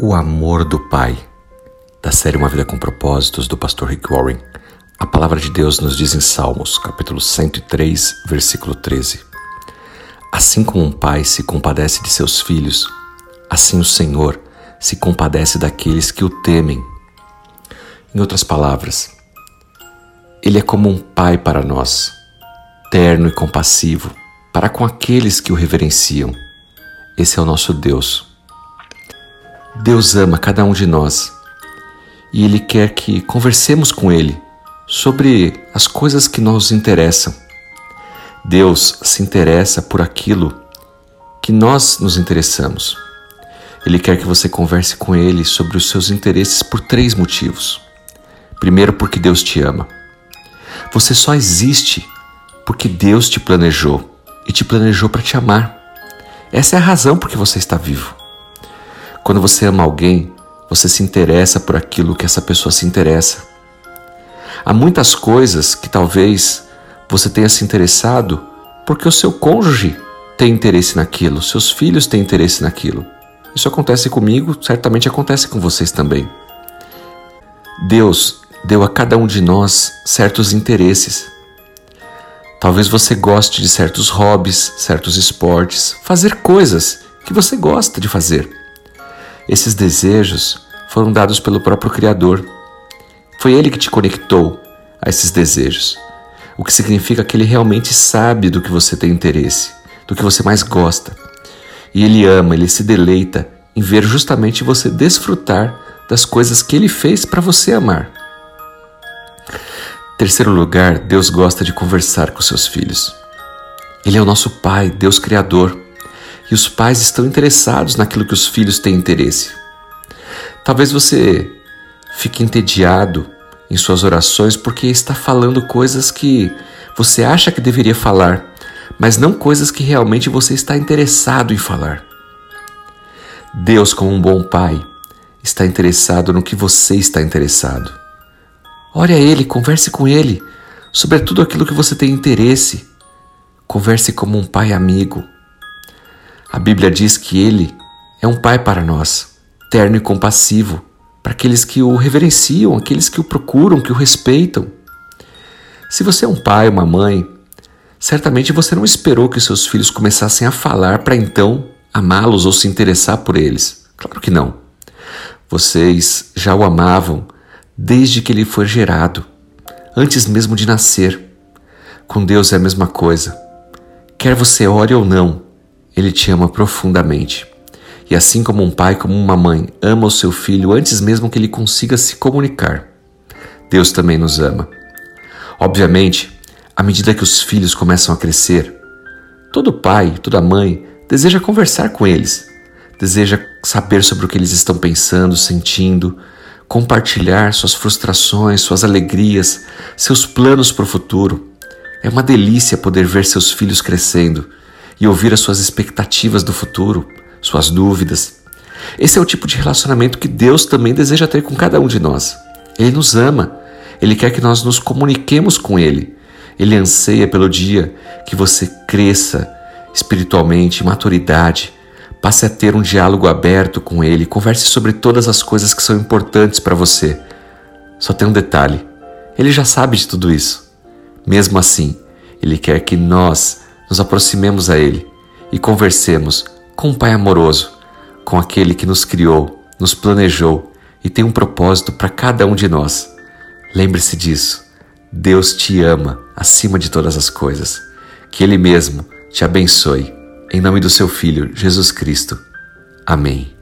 O amor do Pai, da série Uma Vida com Propósitos, do pastor Rick Warren. A palavra de Deus nos diz em Salmos, capítulo 103, versículo 13: Assim como um pai se compadece de seus filhos, assim o Senhor se compadece daqueles que o temem. Em outras palavras, Ele é como um pai para nós, terno e compassivo, para com aqueles que o reverenciam. Esse é o nosso Deus. Deus ama cada um de nós e Ele quer que conversemos com Ele sobre as coisas que nos interessam. Deus se interessa por aquilo que nós nos interessamos. Ele quer que você converse com Ele sobre os seus interesses por três motivos. Primeiro, porque Deus te ama. Você só existe porque Deus te planejou e te planejou para te amar. Essa é a razão por que você está vivo. Quando você ama alguém, você se interessa por aquilo que essa pessoa se interessa. Há muitas coisas que talvez você tenha se interessado porque o seu cônjuge tem interesse naquilo, seus filhos têm interesse naquilo. Isso acontece comigo, certamente acontece com vocês também. Deus deu a cada um de nós certos interesses. Talvez você goste de certos hobbies, certos esportes, fazer coisas que você gosta de fazer. Esses desejos foram dados pelo próprio Criador. Foi Ele que te conectou a esses desejos, o que significa que Ele realmente sabe do que você tem interesse, do que você mais gosta. E Ele ama, Ele se deleita em ver justamente você desfrutar das coisas que Ele fez para você amar. Terceiro lugar, Deus gosta de conversar com seus filhos. Ele é o nosso Pai, Deus Criador e os pais estão interessados naquilo que os filhos têm interesse. Talvez você fique entediado em suas orações porque está falando coisas que você acha que deveria falar, mas não coisas que realmente você está interessado em falar. Deus, como um bom pai, está interessado no que você está interessado. Ore a Ele, converse com Ele sobre tudo aquilo que você tem interesse. Converse como um pai amigo a Bíblia diz que ele é um pai para nós, terno e compassivo, para aqueles que o reverenciam, aqueles que o procuram, que o respeitam. Se você é um pai, uma mãe, certamente você não esperou que seus filhos começassem a falar para então amá-los ou se interessar por eles. Claro que não. Vocês já o amavam desde que ele foi gerado, antes mesmo de nascer. Com Deus é a mesma coisa. Quer você ore ou não, ele te ama profundamente. E assim como um pai, como uma mãe, ama o seu filho antes mesmo que ele consiga se comunicar, Deus também nos ama. Obviamente, à medida que os filhos começam a crescer, todo pai, toda mãe deseja conversar com eles, deseja saber sobre o que eles estão pensando, sentindo, compartilhar suas frustrações, suas alegrias, seus planos para o futuro. É uma delícia poder ver seus filhos crescendo e ouvir as suas expectativas do futuro, suas dúvidas. Esse é o tipo de relacionamento que Deus também deseja ter com cada um de nós. Ele nos ama, ele quer que nós nos comuniquemos com ele. Ele anseia pelo dia que você cresça espiritualmente, maturidade, passe a ter um diálogo aberto com ele, converse sobre todas as coisas que são importantes para você. Só tem um detalhe: ele já sabe de tudo isso. Mesmo assim, ele quer que nós nos aproximemos a Ele e conversemos com um Pai amoroso, com aquele que nos criou, nos planejou e tem um propósito para cada um de nós. Lembre-se disso. Deus te ama acima de todas as coisas. Que Ele mesmo te abençoe. Em nome do seu Filho, Jesus Cristo. Amém.